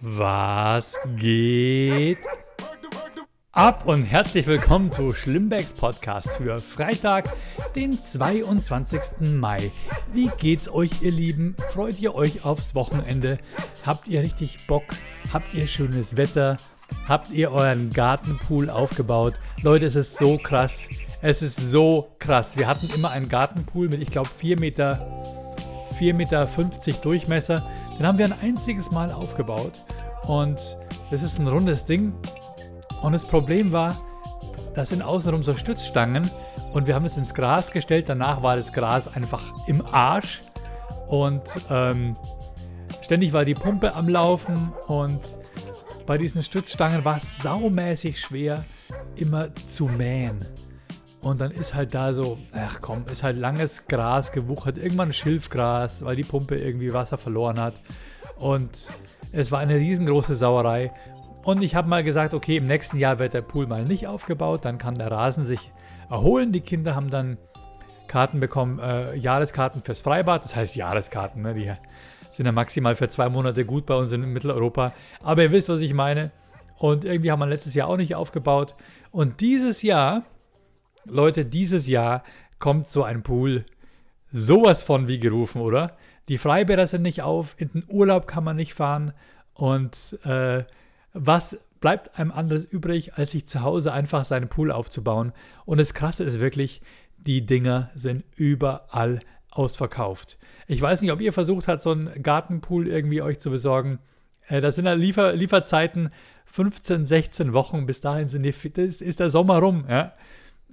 Was geht ab und herzlich willkommen zu Schlimmbecks Podcast für Freitag, den 22. Mai. Wie geht's euch, ihr Lieben? Freut ihr euch aufs Wochenende? Habt ihr richtig Bock? Habt ihr schönes Wetter? Habt ihr euren Gartenpool aufgebaut? Leute, es ist so krass. Es ist so krass. Wir hatten immer einen Gartenpool mit, ich glaube, 4 Meter, 4,50 Meter Durchmesser. Den haben wir ein einziges Mal aufgebaut. Und das ist ein rundes Ding. Und das Problem war, das sind außenrum so Stützstangen. Und wir haben es ins Gras gestellt. Danach war das Gras einfach im Arsch. Und ähm, ständig war die Pumpe am Laufen. Und bei diesen Stützstangen war es saumäßig schwer, immer zu mähen. Und dann ist halt da so, ach komm, ist halt langes Gras gewuchert, irgendwann Schilfgras, weil die Pumpe irgendwie Wasser verloren hat. Und es war eine riesengroße Sauerei. Und ich habe mal gesagt, okay, im nächsten Jahr wird der Pool mal nicht aufgebaut, dann kann der Rasen sich erholen. Die Kinder haben dann Karten bekommen, äh, Jahreskarten fürs Freibad, das heißt Jahreskarten, ne? die sind ja maximal für zwei Monate gut bei uns in Mitteleuropa. Aber ihr wisst, was ich meine. Und irgendwie haben wir letztes Jahr auch nicht aufgebaut. Und dieses Jahr Leute, dieses Jahr kommt so ein Pool sowas von wie gerufen, oder? Die Freibäder sind nicht auf, in den Urlaub kann man nicht fahren und äh, was bleibt einem anderes übrig, als sich zu Hause einfach seinen Pool aufzubauen? Und das Krasse ist wirklich, die Dinger sind überall ausverkauft. Ich weiß nicht, ob ihr versucht habt, so einen Gartenpool irgendwie euch zu besorgen. Äh, das sind ja Liefer Lieferzeiten 15, 16 Wochen. Bis dahin sind die, ist der Sommer rum. Ja?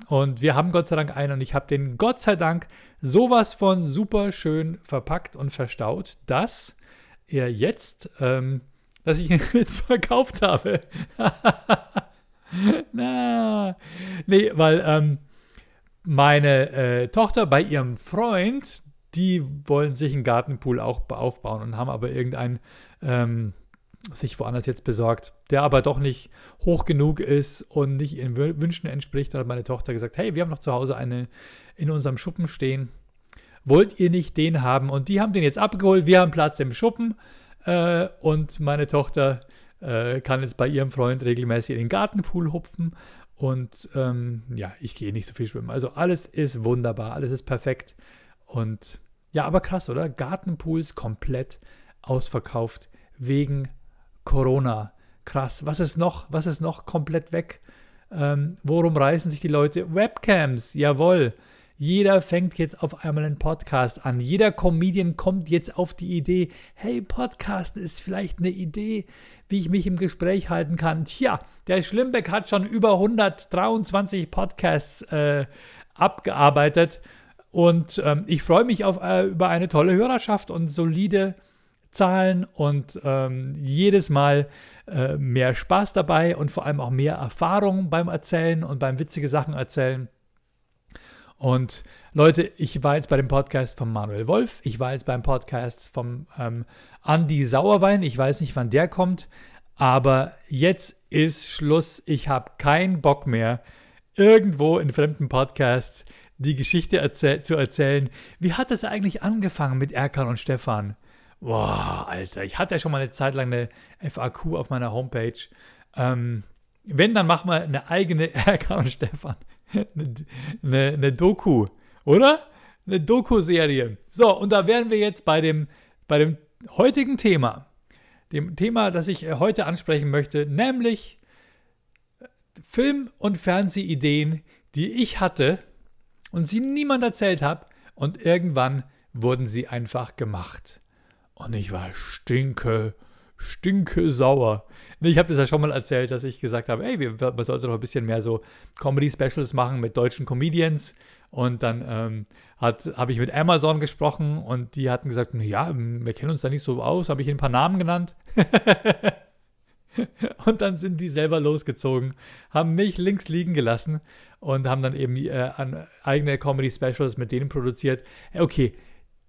Und wir haben Gott sei Dank einen und ich habe den Gott sei Dank sowas von super schön verpackt und verstaut, dass er jetzt, ähm, dass ich ihn jetzt verkauft habe. Na, nee, weil ähm, meine äh, Tochter bei ihrem Freund, die wollen sich einen Gartenpool auch aufbauen und haben aber irgendein ähm, sich woanders jetzt besorgt, der aber doch nicht hoch genug ist und nicht ihren Wünschen entspricht. Da hat meine Tochter gesagt, hey, wir haben noch zu Hause eine in unserem Schuppen stehen. Wollt ihr nicht den haben? Und die haben den jetzt abgeholt. Wir haben Platz im Schuppen. Äh, und meine Tochter äh, kann jetzt bei ihrem Freund regelmäßig in den Gartenpool hupfen. Und ähm, ja, ich gehe nicht so viel schwimmen. Also alles ist wunderbar, alles ist perfekt. Und ja, aber krass, oder? Gartenpools komplett ausverkauft wegen Corona. Krass. Was ist noch? Was ist noch komplett weg? Ähm, worum reißen sich die Leute? Webcams, jawohl. Jeder fängt jetzt auf einmal einen Podcast an. Jeder Comedian kommt jetzt auf die Idee, hey, Podcast ist vielleicht eine Idee, wie ich mich im Gespräch halten kann. Tja, der Schlimbeck hat schon über 123 Podcasts äh, abgearbeitet und ähm, ich freue mich auf, äh, über eine tolle Hörerschaft und solide Zahlen und ähm, jedes Mal äh, mehr Spaß dabei und vor allem auch mehr Erfahrung beim Erzählen und beim witzige Sachen erzählen. Und Leute, ich war jetzt bei dem Podcast von Manuel Wolf, ich war jetzt beim Podcast vom ähm, Andy Sauerwein, ich weiß nicht, wann der kommt, aber jetzt ist Schluss. Ich habe keinen Bock mehr, irgendwo in fremden Podcasts die Geschichte erzähl zu erzählen. Wie hat das eigentlich angefangen mit Erkan und Stefan? Boah, Alter, ich hatte ja schon mal eine Zeit lang eine FAQ auf meiner Homepage. Ähm, wenn, dann machen wir eine eigene Erkan und Stefan. eine, eine, eine Doku, oder? Eine Doku-Serie. So, und da wären wir jetzt bei dem, bei dem heutigen Thema. Dem Thema, das ich äh, heute ansprechen möchte, nämlich Film- und Fernsehideen, die ich hatte und sie niemand erzählt habe und irgendwann wurden sie einfach gemacht. Und ich war stinke, stinke sauer. Ich habe das ja schon mal erzählt, dass ich gesagt habe, ey, man sollte doch ein bisschen mehr so Comedy-Specials machen mit deutschen Comedians. Und dann ähm, habe ich mit Amazon gesprochen und die hatten gesagt, ja, wir kennen uns da nicht so aus, habe ich ihnen ein paar Namen genannt. und dann sind die selber losgezogen, haben mich links liegen gelassen und haben dann eben äh, eigene Comedy-Specials mit denen produziert. Okay,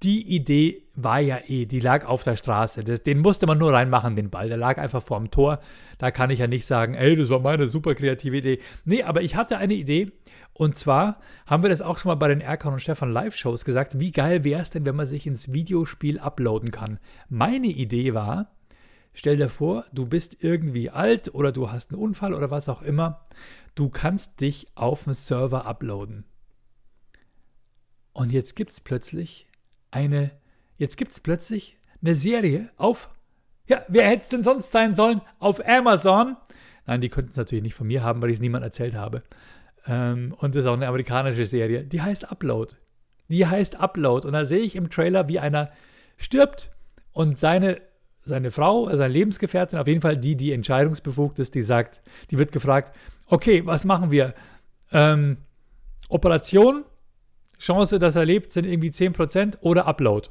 die Idee war ja eh, die lag auf der Straße. Das, den musste man nur reinmachen, den Ball. Der lag einfach vorm Tor. Da kann ich ja nicht sagen, ey, das war meine super kreative Idee. Nee, aber ich hatte eine Idee. Und zwar haben wir das auch schon mal bei den Erkan und Stefan Live-Shows gesagt. Wie geil wäre es denn, wenn man sich ins Videospiel uploaden kann? Meine Idee war, Stell dir vor, du bist irgendwie alt oder du hast einen Unfall oder was auch immer. Du kannst dich auf einen Server uploaden. Und jetzt gibt es plötzlich eine, jetzt gibt es plötzlich eine Serie auf, ja, wer hätte es denn sonst sein sollen? Auf Amazon. Nein, die könnten es natürlich nicht von mir haben, weil ich es niemand erzählt habe. Ähm, und das ist auch eine amerikanische Serie. Die heißt Upload. Die heißt Upload. Und da sehe ich im Trailer, wie einer stirbt und seine, seine Frau, seine Lebensgefährtin, auf jeden Fall die, die entscheidungsbefugt ist, die sagt, die wird gefragt, okay, was machen wir? Ähm, Operation, Chance, dass er lebt, sind irgendwie 10% oder Upload.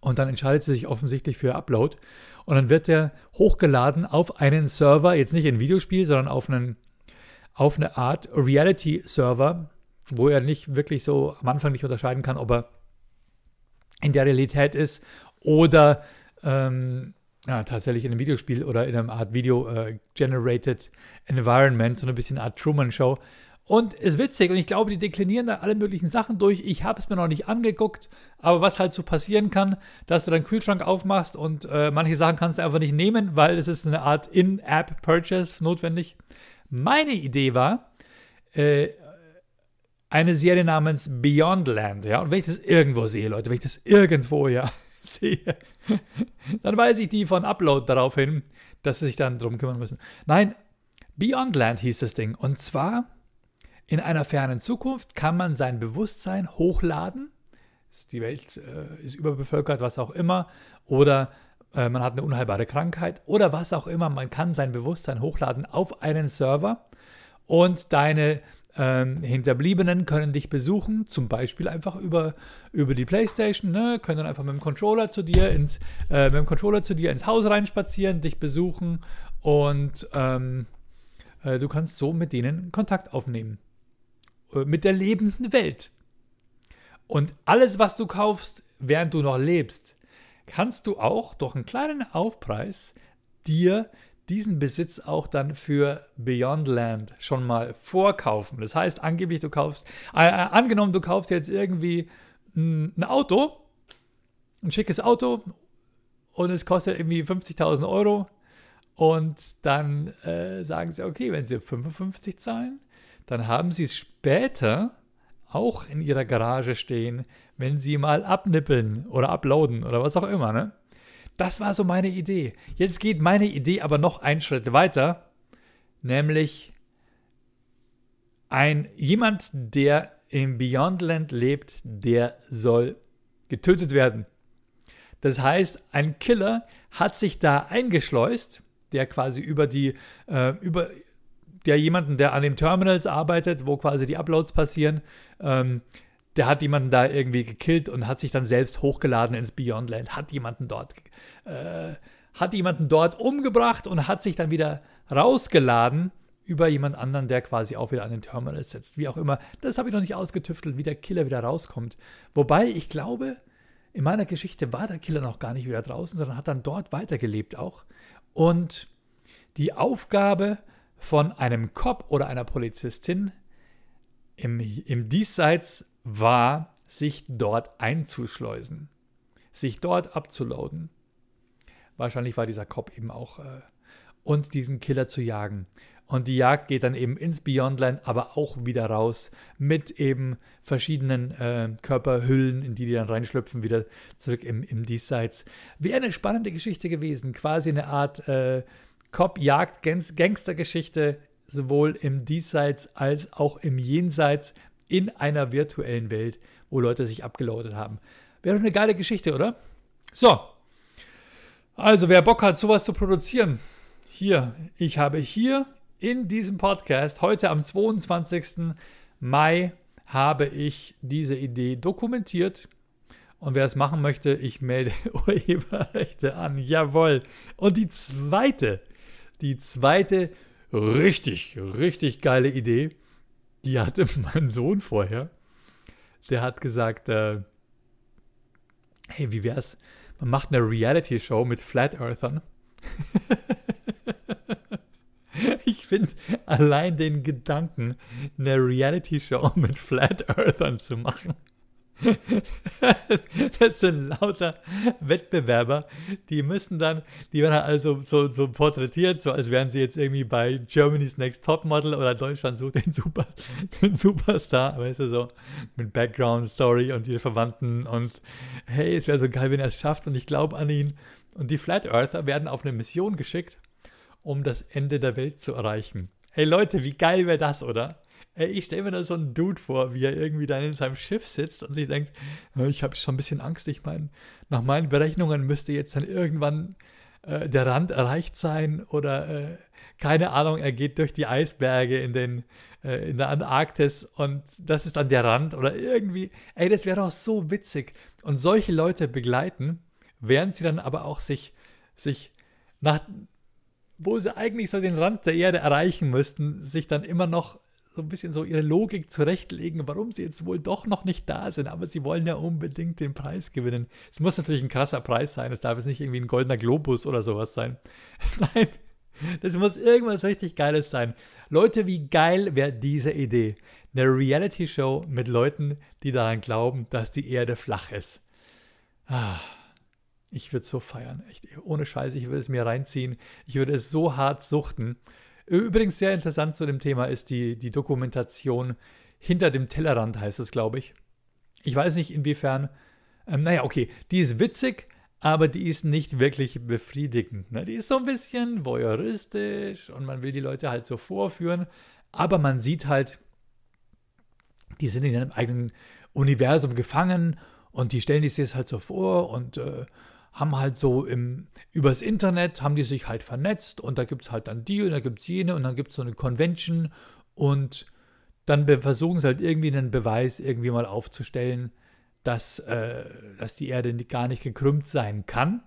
Und dann entscheidet sie sich offensichtlich für Upload. Und dann wird der hochgeladen auf einen Server, jetzt nicht ein Videospiel, sondern auf, einen, auf eine Art Reality-Server, wo er nicht wirklich so am Anfang nicht unterscheiden kann, ob er in der Realität ist oder ähm, ja, tatsächlich in einem Videospiel oder in einer Art Video-Generated äh, Environment, so ein bisschen Art Truman-Show. Und ist witzig und ich glaube, die deklinieren da alle möglichen Sachen durch. Ich habe es mir noch nicht angeguckt, aber was halt so passieren kann, dass du deinen Kühlschrank aufmachst und äh, manche Sachen kannst du einfach nicht nehmen, weil es ist eine Art In-App-Purchase notwendig. Meine Idee war, äh, eine Serie namens Beyondland, ja, und wenn ich das irgendwo sehe, Leute, wenn ich das irgendwo, ja, sehe, dann weiß ich die von Upload darauf hin, dass sie sich dann drum kümmern müssen. Nein, Beyondland hieß das Ding. Und zwar in einer fernen Zukunft kann man sein Bewusstsein hochladen. Die Welt äh, ist überbevölkert, was auch immer. Oder äh, man hat eine unheilbare Krankheit. Oder was auch immer. Man kann sein Bewusstsein hochladen auf einen Server. Und deine ähm, Hinterbliebenen können dich besuchen, zum Beispiel einfach über, über die Playstation, ne? können dann einfach mit dem Controller zu dir ins, äh, mit dem Controller zu dir ins Haus reinspazieren, dich besuchen und ähm, äh, du kannst so mit denen Kontakt aufnehmen. Äh, mit der lebenden Welt. Und alles, was du kaufst, während du noch lebst, kannst du auch durch einen kleinen Aufpreis dir diesen Besitz auch dann für Beyondland schon mal vorkaufen. Das heißt, angeblich du kaufst, äh, äh angenommen du kaufst jetzt irgendwie ein, ein Auto, ein schickes Auto und es kostet irgendwie 50.000 Euro und dann äh, sagen sie, okay, wenn sie 55 zahlen, dann haben sie es später auch in ihrer Garage stehen, wenn sie mal abnippeln oder uploaden oder was auch immer. Ne? Das war so meine Idee. Jetzt geht meine Idee aber noch einen Schritt weiter, nämlich ein jemand, der im Beyondland lebt, der soll getötet werden. Das heißt, ein Killer hat sich da eingeschleust, der quasi über die äh, über der jemanden, der an den Terminals arbeitet, wo quasi die Uploads passieren, ähm, der hat jemanden da irgendwie gekillt und hat sich dann selbst hochgeladen ins Beyondland, hat jemanden dort, äh, hat jemanden dort umgebracht und hat sich dann wieder rausgeladen über jemand anderen, der quasi auch wieder an den Terminals sitzt. Wie auch immer. Das habe ich noch nicht ausgetüftelt, wie der Killer wieder rauskommt. Wobei ich glaube, in meiner Geschichte war der Killer noch gar nicht wieder draußen, sondern hat dann dort weitergelebt auch. Und die Aufgabe von einem Cop oder einer Polizistin im, im Diesseits war, sich dort einzuschleusen, sich dort abzuladen. Wahrscheinlich war dieser Cop eben auch äh, und diesen Killer zu jagen. Und die Jagd geht dann eben ins Beyondland, aber auch wieder raus mit eben verschiedenen äh, Körperhüllen, in die die dann reinschlüpfen, wieder zurück im, im Diesseits. Wäre eine spannende Geschichte gewesen, quasi eine Art äh, Cop-Jagd-Gangstergeschichte, sowohl im Diesseits als auch im Jenseits in einer virtuellen Welt, wo Leute sich abgelautet haben. Wäre doch eine geile Geschichte, oder? So. Also, wer Bock hat, sowas zu produzieren, hier, ich habe hier in diesem Podcast, heute am 22. Mai, habe ich diese Idee dokumentiert. Und wer es machen möchte, ich melde Urheberrechte an. Jawohl. Und die zweite die zweite richtig, richtig geile Idee, die hatte mein Sohn vorher. Der hat gesagt, äh, hey, wie wär's? Man macht eine Reality-Show mit Flat Earthern. ich finde allein den Gedanken, eine Reality-Show mit Flat Earthern zu machen, das sind lauter Wettbewerber, die müssen dann, die werden also so, so porträtiert, so als wären sie jetzt irgendwie bei Germany's Next Top Model oder Deutschland sucht den, Super, den Superstar, weißt du, so mit Background Story und ihre Verwandten und hey, es wäre so geil, wenn er es schafft und ich glaube an ihn. Und die Flat Earther werden auf eine Mission geschickt, um das Ende der Welt zu erreichen. Hey Leute, wie geil wäre das, oder? Ich stelle mir da so einen Dude vor, wie er irgendwie dann in seinem Schiff sitzt und sich denkt, ich habe schon ein bisschen Angst. Ich meine, nach meinen Berechnungen müsste jetzt dann irgendwann äh, der Rand erreicht sein oder äh, keine Ahnung, er geht durch die Eisberge in, den, äh, in der Antarktis und das ist dann der Rand oder irgendwie. Ey, das wäre doch so witzig. Und solche Leute begleiten, während sie dann aber auch sich, sich nach, wo sie eigentlich so den Rand der Erde erreichen müssten, sich dann immer noch so ein bisschen so ihre Logik zurechtlegen, warum sie jetzt wohl doch noch nicht da sind, aber sie wollen ja unbedingt den Preis gewinnen. Es muss natürlich ein krasser Preis sein, es darf jetzt nicht irgendwie ein goldener Globus oder sowas sein. Nein, das muss irgendwas richtig Geiles sein. Leute, wie geil wäre diese Idee? Eine Reality-Show mit Leuten, die daran glauben, dass die Erde flach ist. Ah, ich würde es so feiern. Echt, ohne Scheiße, ich würde es mir reinziehen. Ich würde es so hart suchten. Übrigens sehr interessant zu dem Thema ist die, die Dokumentation hinter dem Tellerrand, heißt es, glaube ich. Ich weiß nicht inwiefern. Ähm, naja, okay, die ist witzig, aber die ist nicht wirklich befriedigend. Ne? Die ist so ein bisschen voyeuristisch und man will die Leute halt so vorführen, aber man sieht halt, die sind in einem eigenen Universum gefangen und die stellen sich das halt so vor und äh, haben halt so im, übers Internet, haben die sich halt vernetzt und da gibt es halt dann die und da gibt es jene und dann gibt es so eine Convention und dann versuchen sie halt irgendwie einen Beweis irgendwie mal aufzustellen, dass, äh, dass die Erde gar nicht gekrümmt sein kann.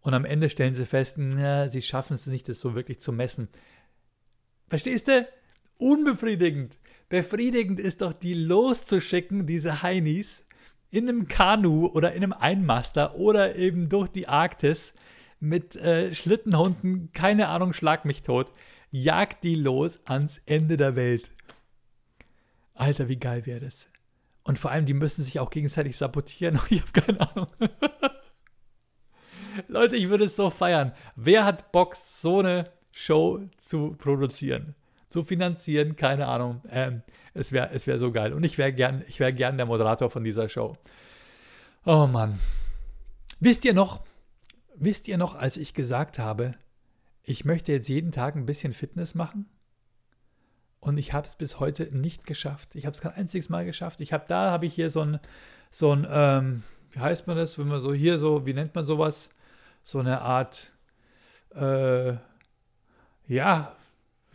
Und am Ende stellen sie fest, na, sie schaffen es nicht, das so wirklich zu messen. Verstehst du? Unbefriedigend. Befriedigend ist doch, die loszuschicken, diese Heinis, in einem Kanu oder in einem Einmaster oder eben durch die Arktis mit äh, Schlittenhunden, keine Ahnung, schlag mich tot, jagt die los ans Ende der Welt. Alter, wie geil wäre das? Und vor allem, die müssen sich auch gegenseitig sabotieren. Ich habe keine Ahnung. Leute, ich würde es so feiern. Wer hat Bock, so eine Show zu produzieren? Zu finanzieren? Keine Ahnung. Ähm, es wäre es wär so geil. Und ich wäre gern, wär gern der Moderator von dieser Show. Oh Mann. Wisst ihr noch, wisst ihr noch, als ich gesagt habe, ich möchte jetzt jeden Tag ein bisschen Fitness machen? Und ich habe es bis heute nicht geschafft. Ich habe es kein einziges Mal geschafft. Ich habe da, habe ich hier so ein, so ein, ähm, wie heißt man das, wenn man so hier so, wie nennt man sowas? So eine Art, äh, ja,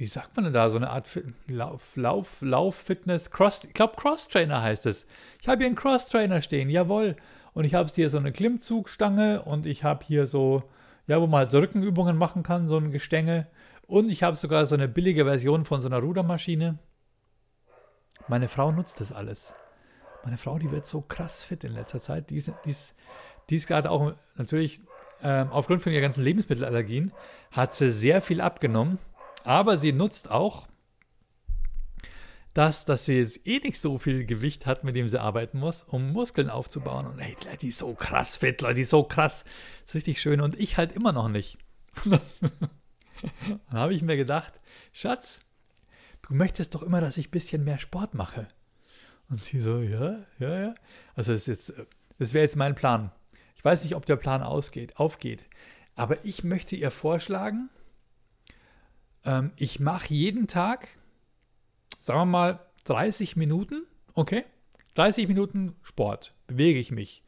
wie sagt man denn da, so eine Art Lauf, Lauf, Lauf, Fitness, ich glaube Cross-Trainer heißt es. Ich habe hier einen Cross-Trainer stehen, jawohl. Und ich habe hier so eine Klimmzugstange und ich habe hier so, ja, wo man halt so Rückenübungen machen kann, so ein Gestänge. Und ich habe sogar so eine billige Version von so einer Rudermaschine. Meine Frau nutzt das alles. Meine Frau, die wird so krass fit in letzter Zeit. Die ist, die ist, die ist gerade auch natürlich ähm, aufgrund von ihrer ganzen Lebensmittelallergien, hat sie sehr viel abgenommen aber sie nutzt auch das, dass sie jetzt eh nicht so viel Gewicht hat, mit dem sie arbeiten muss, um Muskeln aufzubauen. Und hey, die ist so krass fit, Leute, die ist so krass. Das ist richtig schön. Und ich halt immer noch nicht. Dann habe ich mir gedacht, Schatz, du möchtest doch immer, dass ich ein bisschen mehr Sport mache. Und sie so, ja, ja, ja. Also das, das wäre jetzt mein Plan. Ich weiß nicht, ob der Plan ausgeht, aufgeht. Aber ich möchte ihr vorschlagen, ähm, ich mache jeden Tag, sagen wir mal, 30 Minuten, okay? 30 Minuten Sport, bewege ich mich.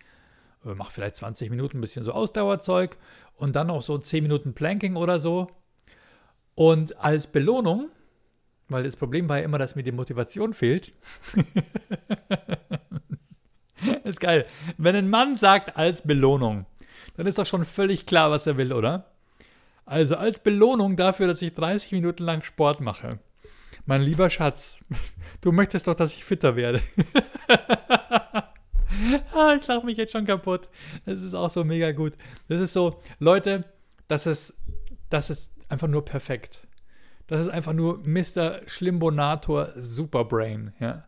Äh, mache vielleicht 20 Minuten ein bisschen so Ausdauerzeug und dann noch so 10 Minuten Planking oder so. Und als Belohnung, weil das Problem war ja immer, dass mir die Motivation fehlt. ist geil. Wenn ein Mann sagt als Belohnung, dann ist doch schon völlig klar, was er will, oder? Also als Belohnung dafür, dass ich 30 Minuten lang Sport mache. Mein lieber Schatz, du möchtest doch, dass ich fitter werde. ah, ich lache mich jetzt schon kaputt. Das ist auch so mega gut. Das ist so, Leute, das ist, das ist einfach nur perfekt. Das ist einfach nur Mr. Schlimbonator Superbrain, ja.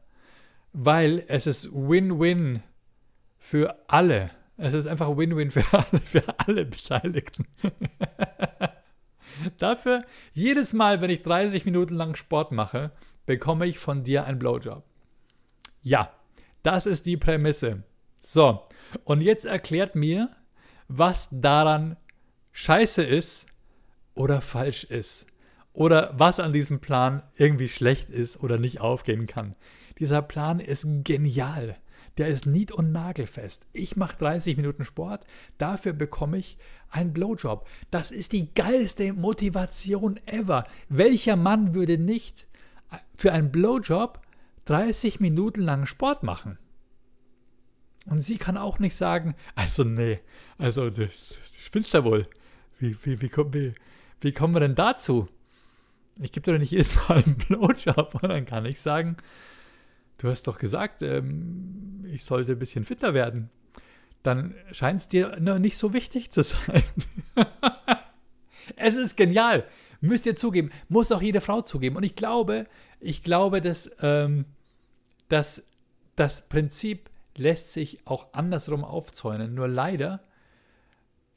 Weil es ist Win-Win für alle. Es ist einfach Win-Win für alle, für alle Beteiligten. Dafür, jedes Mal, wenn ich 30 Minuten lang Sport mache, bekomme ich von dir einen Blowjob. Ja, das ist die Prämisse. So, und jetzt erklärt mir, was daran scheiße ist oder falsch ist. Oder was an diesem Plan irgendwie schlecht ist oder nicht aufgehen kann. Dieser Plan ist genial. Der ist nied- und nagelfest. Ich mache 30 Minuten Sport, dafür bekomme ich einen Blowjob. Das ist die geilste Motivation ever. Welcher Mann würde nicht für einen Blowjob 30 Minuten lang Sport machen? Und sie kann auch nicht sagen, also nee, also das, das spinnst ja wohl. Wie, wie, wie, wie, wie kommen wir denn dazu? Ich gebe dir doch nicht jedes Mal einen Blowjob. Und dann kann ich sagen, du hast doch gesagt, ähm, ich sollte ein bisschen fitter werden. Dann scheint es dir noch nicht so wichtig zu sein. es ist genial. Müsst ihr zugeben. Muss auch jede Frau zugeben. Und ich glaube, ich glaube, dass, ähm, dass das Prinzip lässt sich auch andersrum aufzäunen. Nur leider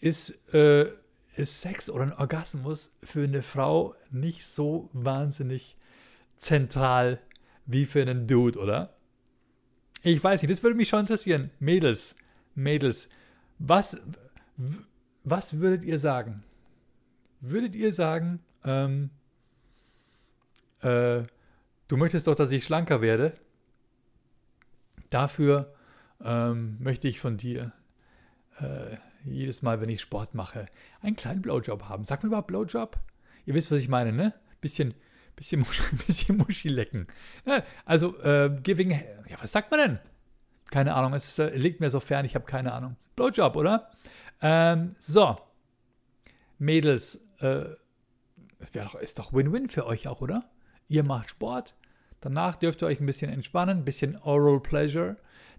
ist, äh, ist Sex oder ein Orgasmus für eine Frau nicht so wahnsinnig zentral wie für einen Dude, oder? Ich weiß nicht, das würde mich schon interessieren. Mädels, Mädels, was, was würdet ihr sagen? Würdet ihr sagen, ähm, äh, du möchtest doch, dass ich schlanker werde? Dafür ähm, möchte ich von dir äh, jedes Mal, wenn ich Sport mache, einen kleinen Blowjob haben. Sag mir überhaupt Blowjob? Ihr wisst, was ich meine, ne? Bisschen, bisschen, bisschen Muschi lecken. Also, äh, giving, ja, was sagt man denn? Keine Ahnung, es äh, liegt mir so fern, ich habe keine Ahnung. Blowjob, oder? Ähm, so. Mädels, äh, doch, ist doch Win-Win für euch auch, oder? Ihr macht Sport, danach dürft ihr euch ein bisschen entspannen, ein bisschen Oral Pleasure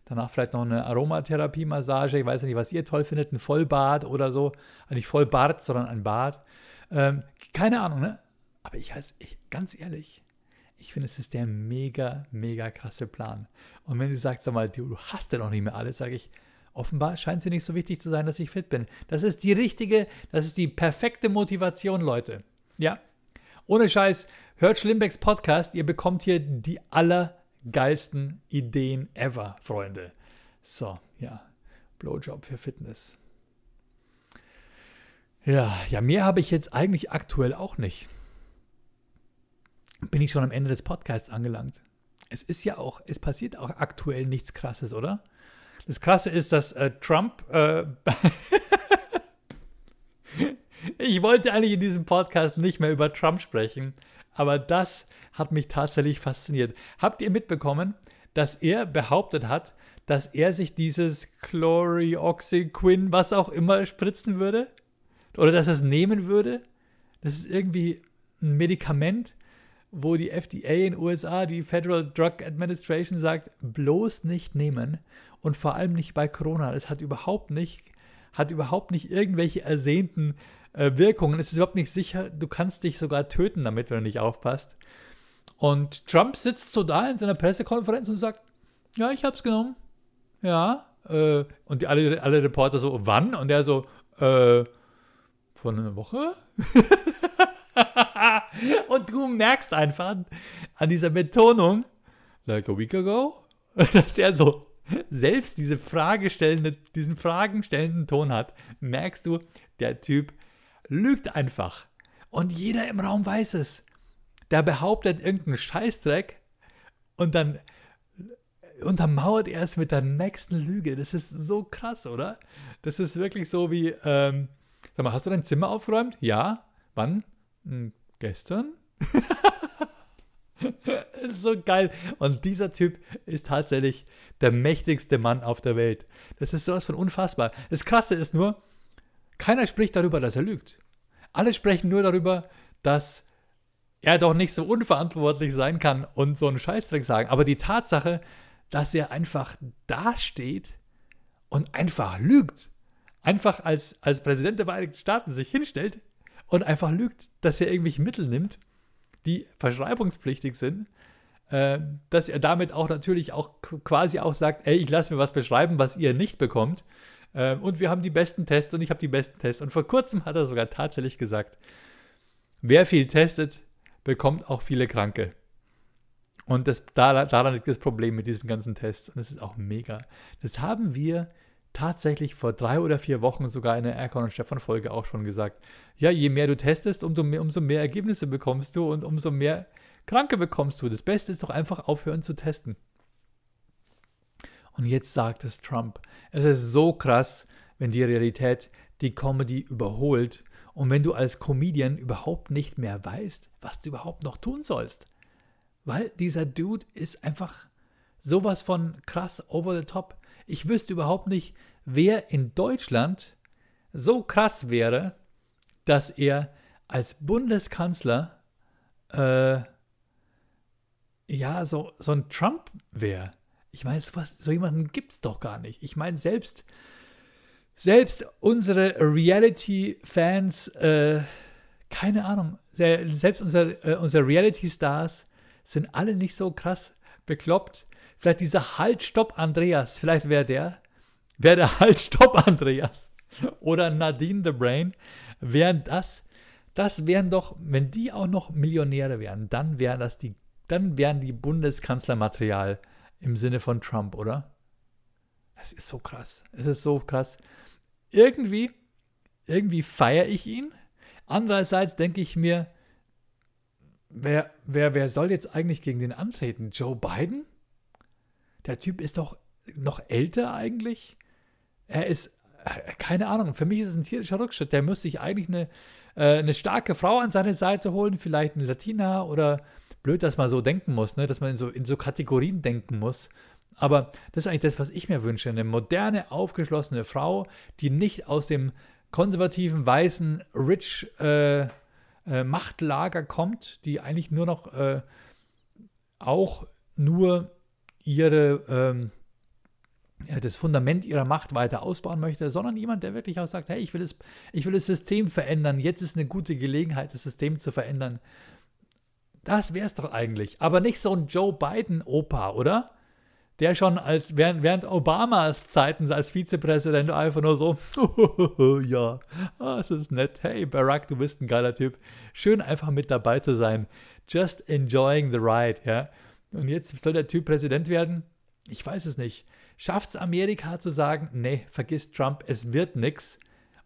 Danach vielleicht noch eine Aromatherapie-Massage. Ich weiß nicht, was ihr toll findet. Ein Vollbad oder so. Also nicht Vollbart, sondern ein Bad. Ähm, keine Ahnung, ne? Aber ich heiße, ganz ehrlich, ich finde, es ist der mega, mega krasse Plan. Und wenn sie sagt, sag mal, du hast ja noch nicht mehr alles, sage ich, offenbar scheint dir nicht so wichtig zu sein, dass ich fit bin. Das ist die richtige, das ist die perfekte Motivation, Leute. Ja. Ohne Scheiß, hört Schlimmbecks Podcast, ihr bekommt hier die aller geilsten Ideen ever, Freunde. So, ja, Blowjob für Fitness. Ja, ja, mehr habe ich jetzt eigentlich aktuell auch nicht. Bin ich schon am Ende des Podcasts angelangt. Es ist ja auch, es passiert auch aktuell nichts Krasses, oder? Das Krasse ist, dass äh, Trump. Äh, ich wollte eigentlich in diesem Podcast nicht mehr über Trump sprechen, aber das hat mich tatsächlich fasziniert. Habt ihr mitbekommen, dass er behauptet hat, dass er sich dieses Chlorioxyquin, was auch immer, spritzen würde? Oder dass er es nehmen würde? Das ist irgendwie ein Medikament, wo die FDA in den USA, die Federal Drug Administration sagt, bloß nicht nehmen und vor allem nicht bei Corona. Das hat überhaupt nicht, hat überhaupt nicht irgendwelche ersehnten äh, Wirkungen. Es ist überhaupt nicht sicher. Du kannst dich sogar töten damit, wenn du nicht aufpasst. Und Trump sitzt so da in seiner Pressekonferenz und sagt, ja, ich hab's genommen. Ja. Äh, und die, alle, alle Reporter so, wann? Und er so, äh, vor einer Woche? und du merkst einfach an dieser Betonung, like a week ago, dass er so selbst diese Frage stellende, diesen fragenstellenden Ton hat, merkst du, der Typ lügt einfach. Und jeder im Raum weiß es der behauptet irgendeinen Scheißdreck und dann untermauert er es mit der nächsten Lüge. Das ist so krass, oder? Das ist wirklich so wie, ähm, sag mal, hast du dein Zimmer aufgeräumt? Ja. Wann? Gestern? so geil. Und dieser Typ ist tatsächlich der mächtigste Mann auf der Welt. Das ist sowas von unfassbar. Das Krasse ist nur, keiner spricht darüber, dass er lügt. Alle sprechen nur darüber, dass er doch nicht so unverantwortlich sein kann und so einen Scheißdreck sagen. Aber die Tatsache, dass er einfach dasteht und einfach lügt, einfach als, als Präsident der Vereinigten Staaten sich hinstellt und einfach lügt, dass er irgendwelche Mittel nimmt, die verschreibungspflichtig sind, äh, dass er damit auch natürlich auch quasi auch sagt, ey, ich lasse mir was beschreiben, was ihr nicht bekommt. Äh, und wir haben die besten Tests und ich habe die besten Tests. Und vor kurzem hat er sogar tatsächlich gesagt, wer viel testet, bekommt auch viele Kranke. Und das, daran liegt das Problem mit diesen ganzen Tests. Und das ist auch mega. Das haben wir tatsächlich vor drei oder vier Wochen sogar in der Erkon und Stefan Folge auch schon gesagt. Ja, je mehr du testest, umso mehr, umso mehr Ergebnisse bekommst du und umso mehr Kranke bekommst du. Das Beste ist doch einfach aufhören zu testen. Und jetzt sagt es Trump. Es ist so krass, wenn die Realität die Comedy überholt und wenn du als Comedian überhaupt nicht mehr weißt, was du überhaupt noch tun sollst. Weil dieser Dude ist einfach sowas von krass over the top. Ich wüsste überhaupt nicht, wer in Deutschland so krass wäre, dass er als Bundeskanzler äh, ja so, so ein Trump wäre. Ich meine, so, so jemanden gibt es doch gar nicht. Ich meine, selbst, selbst unsere Reality-Fans, äh, keine Ahnung, selbst unser, äh, unsere Reality-Stars sind alle nicht so krass bekloppt. Vielleicht dieser Halt, Stopp, Andreas, vielleicht wäre der, wäre der Halt, Stopp, Andreas oder Nadine the Brain, wären das, das wären doch, wenn die auch noch Millionäre wären, dann wären das die, dann wären die Bundeskanzlermaterial im Sinne von Trump, oder? Es ist so krass. Es ist so krass. Irgendwie, irgendwie feiere ich ihn. Andererseits denke ich mir, wer, wer, wer soll jetzt eigentlich gegen den antreten? Joe Biden? Der Typ ist doch noch älter eigentlich. Er ist, äh, keine Ahnung, für mich ist es ein tierischer Rückschritt. Der müsste sich eigentlich eine, äh, eine starke Frau an seine Seite holen, vielleicht eine Latina oder blöd, dass man so denken muss, ne? dass man in so, in so Kategorien denken muss. Aber das ist eigentlich das, was ich mir wünsche. Eine moderne, aufgeschlossene Frau, die nicht aus dem konservativen, weißen, rich äh, äh, Machtlager kommt, die eigentlich nur noch äh, auch nur ihre ähm, ja, das Fundament ihrer Macht weiter ausbauen möchte, sondern jemand, der wirklich auch sagt, hey, ich will, das, ich will das System verändern, jetzt ist eine gute Gelegenheit, das System zu verändern. Das wäre es doch eigentlich. Aber nicht so ein Joe Biden-Opa, oder? Der schon als während, während Obamas Zeiten als Vizepräsident einfach nur so, ja, oh, es ist nett. Hey, Barack, du bist ein geiler Typ. Schön einfach mit dabei zu sein. Just enjoying the ride, ja. Und jetzt soll der Typ Präsident werden? Ich weiß es nicht. Schafft es Amerika zu sagen, nee, vergiss Trump, es wird nichts?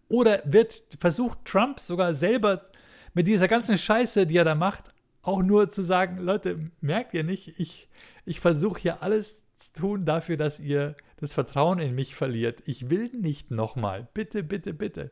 Oder wird versucht Trump sogar selber mit dieser ganzen Scheiße, die er da macht, auch nur zu sagen, Leute, merkt ihr nicht, ich, ich versuche hier alles zu tun dafür, dass ihr das Vertrauen in mich verliert. Ich will nicht nochmal. Bitte, bitte, bitte.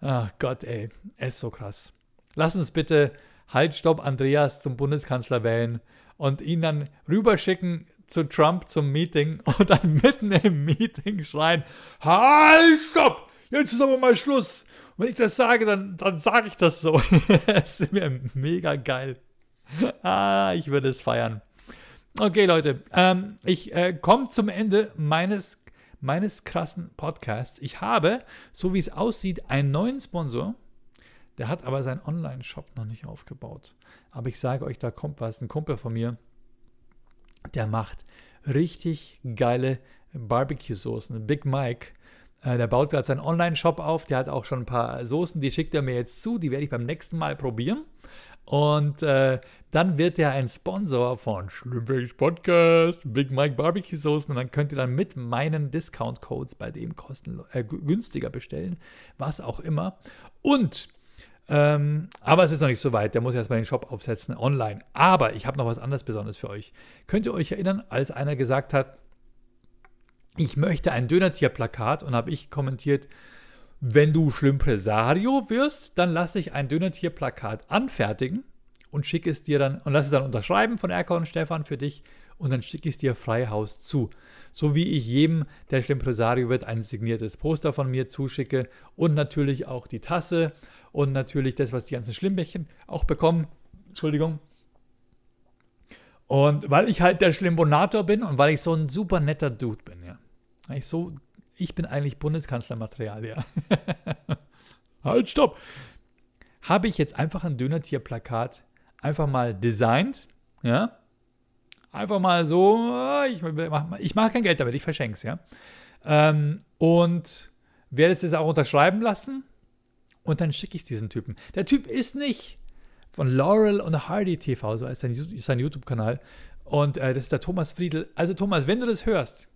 Ach Gott, ey, er ist so krass. Lass uns bitte Halt, Stopp, Andreas zum Bundeskanzler wählen und ihn dann rüberschicken zu Trump zum Meeting und dann mitten im Meeting schreien: Halt, Stopp! Jetzt ist aber mal Schluss wenn ich das sage, dann, dann sage ich das so. das ist mir mega geil. Ah, ich würde es feiern. Okay, Leute, ähm, ich äh, komme zum Ende meines, meines krassen Podcasts. Ich habe, so wie es aussieht, einen neuen Sponsor. Der hat aber seinen Online-Shop noch nicht aufgebaut. Aber ich sage euch, da kommt was. Ein Kumpel von mir, der macht richtig geile Barbecue-Soßen. Big Mike äh, der baut gerade seinen Online-Shop auf. Der hat auch schon ein paar Soßen, die schickt er mir jetzt zu. Die werde ich beim nächsten Mal probieren. Und äh, dann wird er ein Sponsor von Schlimmweg Podcast, Big Mike Barbecue Soßen. Und dann könnt ihr dann mit meinen Discount-Codes bei dem kosten, äh, günstiger bestellen. Was auch immer. Und ähm, aber es ist noch nicht so weit. Der muss erst mal den Shop aufsetzen online. Aber ich habe noch was anderes Besonderes für euch. Könnt ihr euch erinnern, als einer gesagt hat, ich möchte ein Dönertier-Plakat und habe ich kommentiert, wenn du Schlimpresario wirst, dann lasse ich ein Dönertier-Plakat anfertigen und schicke es dir dann und lasse es dann unterschreiben von Erka und Stefan für dich und dann schicke ich es dir Freihaus zu. So wie ich jedem, der Schlimpresario wird, ein signiertes Poster von mir zuschicke und natürlich auch die Tasse und natürlich das, was die ganzen Schlimmbächen auch bekommen. Entschuldigung. Und weil ich halt der Schlimbonator bin und weil ich so ein super netter Dude bin, ja. Ich so, ich bin eigentlich Bundeskanzlermaterial, ja. halt, stopp! Habe ich jetzt einfach ein Dönertier-Plakat einfach mal designt, ja, Einfach mal so, ich mache ich mach kein Geld damit, ich verschenke es, ja. Ähm, und werde es jetzt auch unterschreiben lassen und dann schicke ich es diesem Typen. Der Typ ist nicht von Laurel und Hardy TV, so heißt sein, sein YouTube-Kanal. Und äh, das ist der Thomas Friedl. Also Thomas, wenn du das hörst,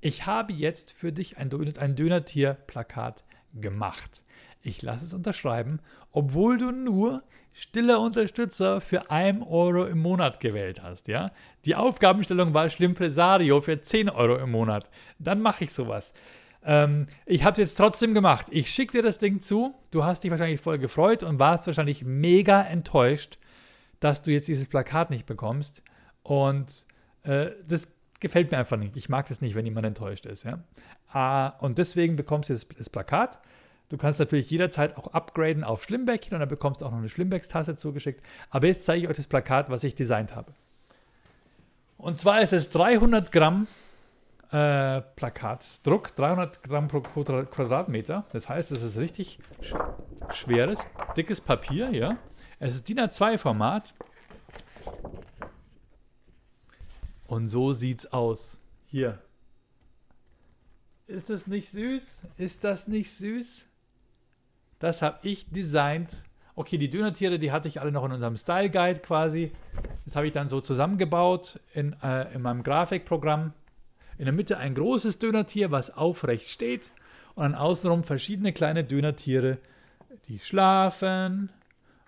ich habe jetzt für dich ein, ein Dönertier-Plakat gemacht. Ich lasse es unterschreiben, obwohl du nur stiller Unterstützer für 1 Euro im Monat gewählt hast. Ja? Die Aufgabenstellung war Schlimmpresario für 10 Euro im Monat. Dann mache ich sowas. Ähm, ich habe es jetzt trotzdem gemacht. Ich schicke dir das Ding zu. Du hast dich wahrscheinlich voll gefreut und warst wahrscheinlich mega enttäuscht, dass du jetzt dieses Plakat nicht bekommst. Und äh, das gefällt mir einfach nicht. Ich mag das nicht, wenn jemand enttäuscht ist. Ja? Ah, und deswegen bekommst du das, das Plakat. Du kannst natürlich jederzeit auch upgraden auf Schlimmbäckchen und dann bekommst du auch noch eine Schlimmbecks-Tasse zugeschickt. Aber jetzt zeige ich euch das Plakat, was ich designt habe. Und zwar ist es 300 Gramm äh, Plakatdruck, 300 Gramm pro Quadratmeter. Das heißt, es ist richtig sch schweres, dickes Papier, ja. Es ist DIN A2-Format. Und so sieht's aus. Hier. Ist das nicht süß? Ist das nicht süß? Das habe ich designt. Okay, die Dönertiere, die hatte ich alle noch in unserem Style Guide quasi. Das habe ich dann so zusammengebaut in, äh, in meinem Grafikprogramm. In der Mitte ein großes Dönertier, was aufrecht steht. Und dann außenrum verschiedene kleine Dönertiere, die schlafen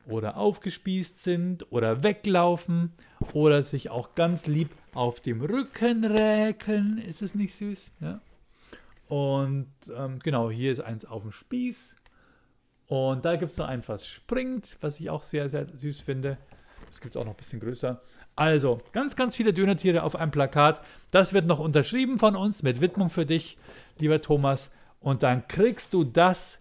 oder aufgespießt sind oder weglaufen oder sich auch ganz lieb auf dem Rücken räkeln. Ist es nicht süß? Ja. Und ähm, genau, hier ist eins auf dem Spieß. Und da gibt es noch eins, was springt, was ich auch sehr, sehr süß finde. Das gibt es auch noch ein bisschen größer. Also, ganz, ganz viele Dönertiere auf einem Plakat. Das wird noch unterschrieben von uns mit Widmung für dich, lieber Thomas. Und dann kriegst du das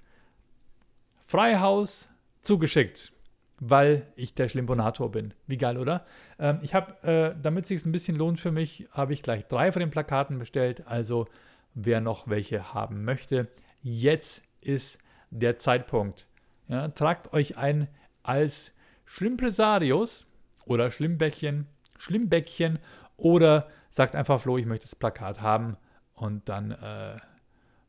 Freihaus zugeschickt, weil ich der Schlimbonator bin. Wie geil, oder? Ähm, ich habe, äh, damit es sich ein bisschen lohnt für mich, habe ich gleich drei von den Plakaten bestellt. Also, wer noch welche haben möchte, jetzt ist der Zeitpunkt. Ja, tragt euch ein als Schlimpresarius oder Schlimmbäckchen, Schlimmbäckchen oder sagt einfach Flo, ich möchte das Plakat haben und dann äh,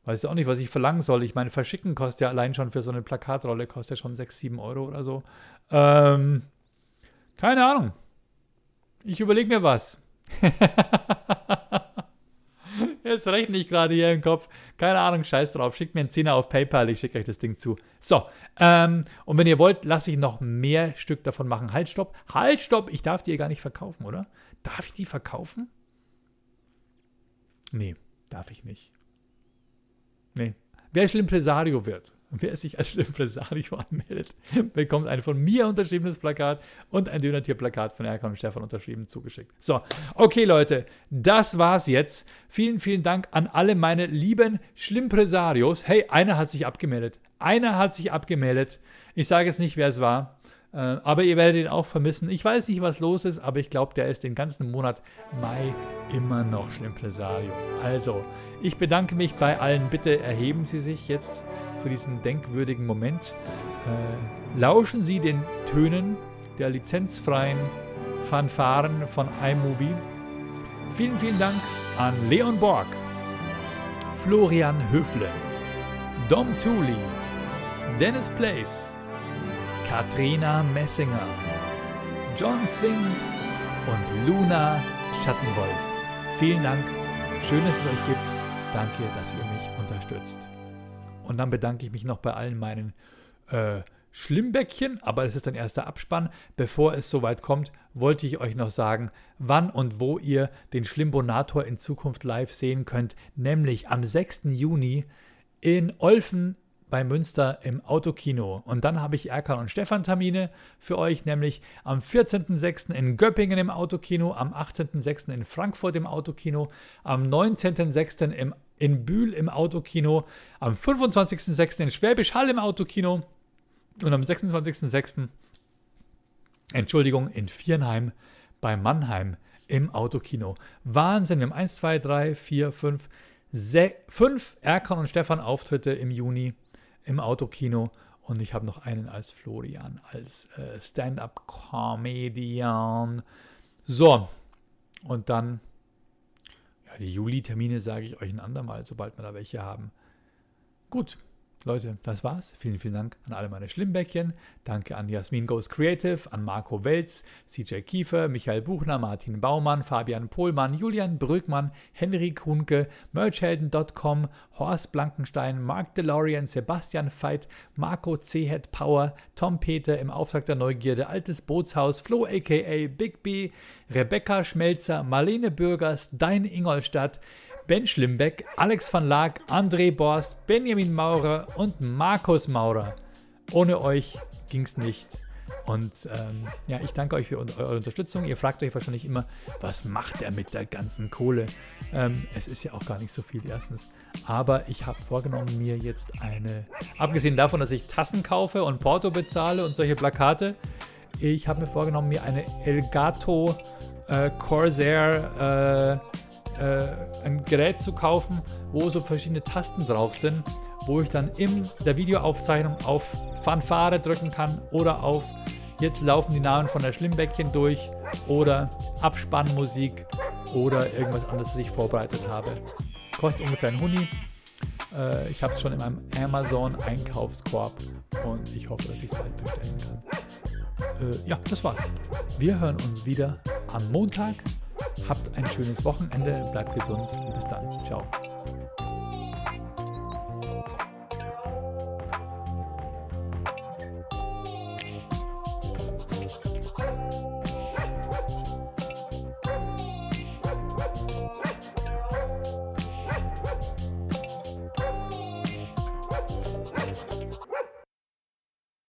weiß ich auch nicht, was ich verlangen soll. Ich meine, verschicken kostet ja allein schon für so eine Plakatrolle, kostet ja schon 6, 7 Euro oder so. Ähm, keine Ahnung. Ich überlege mir was. Jetzt rechne ich gerade hier im Kopf. Keine Ahnung, scheiß drauf. Schickt mir einen Zehner auf PayPal, ich schicke euch das Ding zu. So, ähm, und wenn ihr wollt, lasse ich noch mehr Stück davon machen. Halt, stopp. Halt, stopp. Ich darf die gar nicht verkaufen, oder? Darf ich die verkaufen? Nee, darf ich nicht. Nee. Wer Schlimpresario wird, Wer sich als Impresario anmeldet, bekommt ein von mir unterschriebenes Plakat und ein Dönertier-Plakat von Erkan und Stefan unterschrieben zugeschickt. So, okay Leute, das war's jetzt. Vielen, vielen Dank an alle meine lieben Schlimpresarios. Hey, einer hat sich abgemeldet. Einer hat sich abgemeldet. Ich sage jetzt nicht, wer es war. Äh, aber ihr werdet ihn auch vermissen. Ich weiß nicht, was los ist, aber ich glaube, der ist den ganzen Monat Mai immer noch Schlimpresario. Also, ich bedanke mich bei allen. Bitte erheben Sie sich jetzt für diesen denkwürdigen Moment. Äh, lauschen Sie den Tönen der lizenzfreien Fanfaren von iMovie. Vielen, vielen Dank an Leon Borg, Florian Höfle, Dom Thuli, Dennis Place, Katrina Messinger, John Singh und Luna Schattenwolf. Vielen Dank, schön, dass es euch gibt. Danke, dass ihr mich unterstützt. Und dann bedanke ich mich noch bei allen meinen äh, Schlimmbäckchen, aber es ist ein erster Abspann. Bevor es soweit kommt, wollte ich euch noch sagen, wann und wo ihr den Schlimbonator in Zukunft live sehen könnt, nämlich am 6. Juni in Olfen bei Münster im Autokino. Und dann habe ich Erkan und Stefan Termine für euch, nämlich am 14.06. in Göppingen im Autokino, am 18.06. in Frankfurt im Autokino, am 19.06. im in Bühl im Autokino, am 25.06. in Schwäbisch Hall im Autokino und am 26.06. Entschuldigung, in Viernheim bei Mannheim im Autokino. Wahnsinn, wir haben 1, 2, 3, 4, 5, 5 Erkan und Stefan Auftritte im Juni im Autokino und ich habe noch einen als Florian, als äh, Stand-up-Comedian. So, und dann, ja, die Juli-Termine sage ich euch ein andermal, sobald wir da welche haben. Gut, Leute, das war's. Vielen, vielen Dank an alle meine Schlimmbäckchen. Danke an Jasmin Goes Creative, an Marco Welz, CJ Kiefer, Michael Buchner, Martin Baumann, Fabian Pohlmann, Julian Brückmann, Henry Kuhnke, Merchhelden.com, Horst Blankenstein, Mark DeLorean, Sebastian Veit, Marco C. Head Power, Tom Peter im Auftrag der Neugierde, Altes Bootshaus, Flo aka Big B, Rebecca Schmelzer, Marlene Bürgers, Dein Ingolstadt, Ben Schlimbeck, Alex van Laak, André Borst, Benjamin Maurer und Markus Maurer. Ohne euch ging es nicht. Und ähm, ja, ich danke euch für eure Unterstützung. Ihr fragt euch wahrscheinlich immer, was macht er mit der ganzen Kohle? Ähm, es ist ja auch gar nicht so viel erstens. Aber ich habe vorgenommen, mir jetzt eine, abgesehen davon, dass ich Tassen kaufe und Porto bezahle und solche Plakate, ich habe mir vorgenommen, mir eine Elgato äh, Corsair äh, äh, ein Gerät zu kaufen, wo so verschiedene Tasten drauf sind, wo ich dann in der Videoaufzeichnung auf Fanfare drücken kann oder auf jetzt laufen die Namen von der Schlimmbäckchen durch oder Abspannmusik oder irgendwas anderes, was ich vorbereitet habe. Kostet ungefähr ein Huni. Äh, ich habe es schon in meinem Amazon-Einkaufskorb und ich hoffe, dass ich es bald bestellen kann. Äh, ja, das war's. Wir hören uns wieder am Montag Habt ein schönes Wochenende, bleibt gesund und bis dann. Ciao.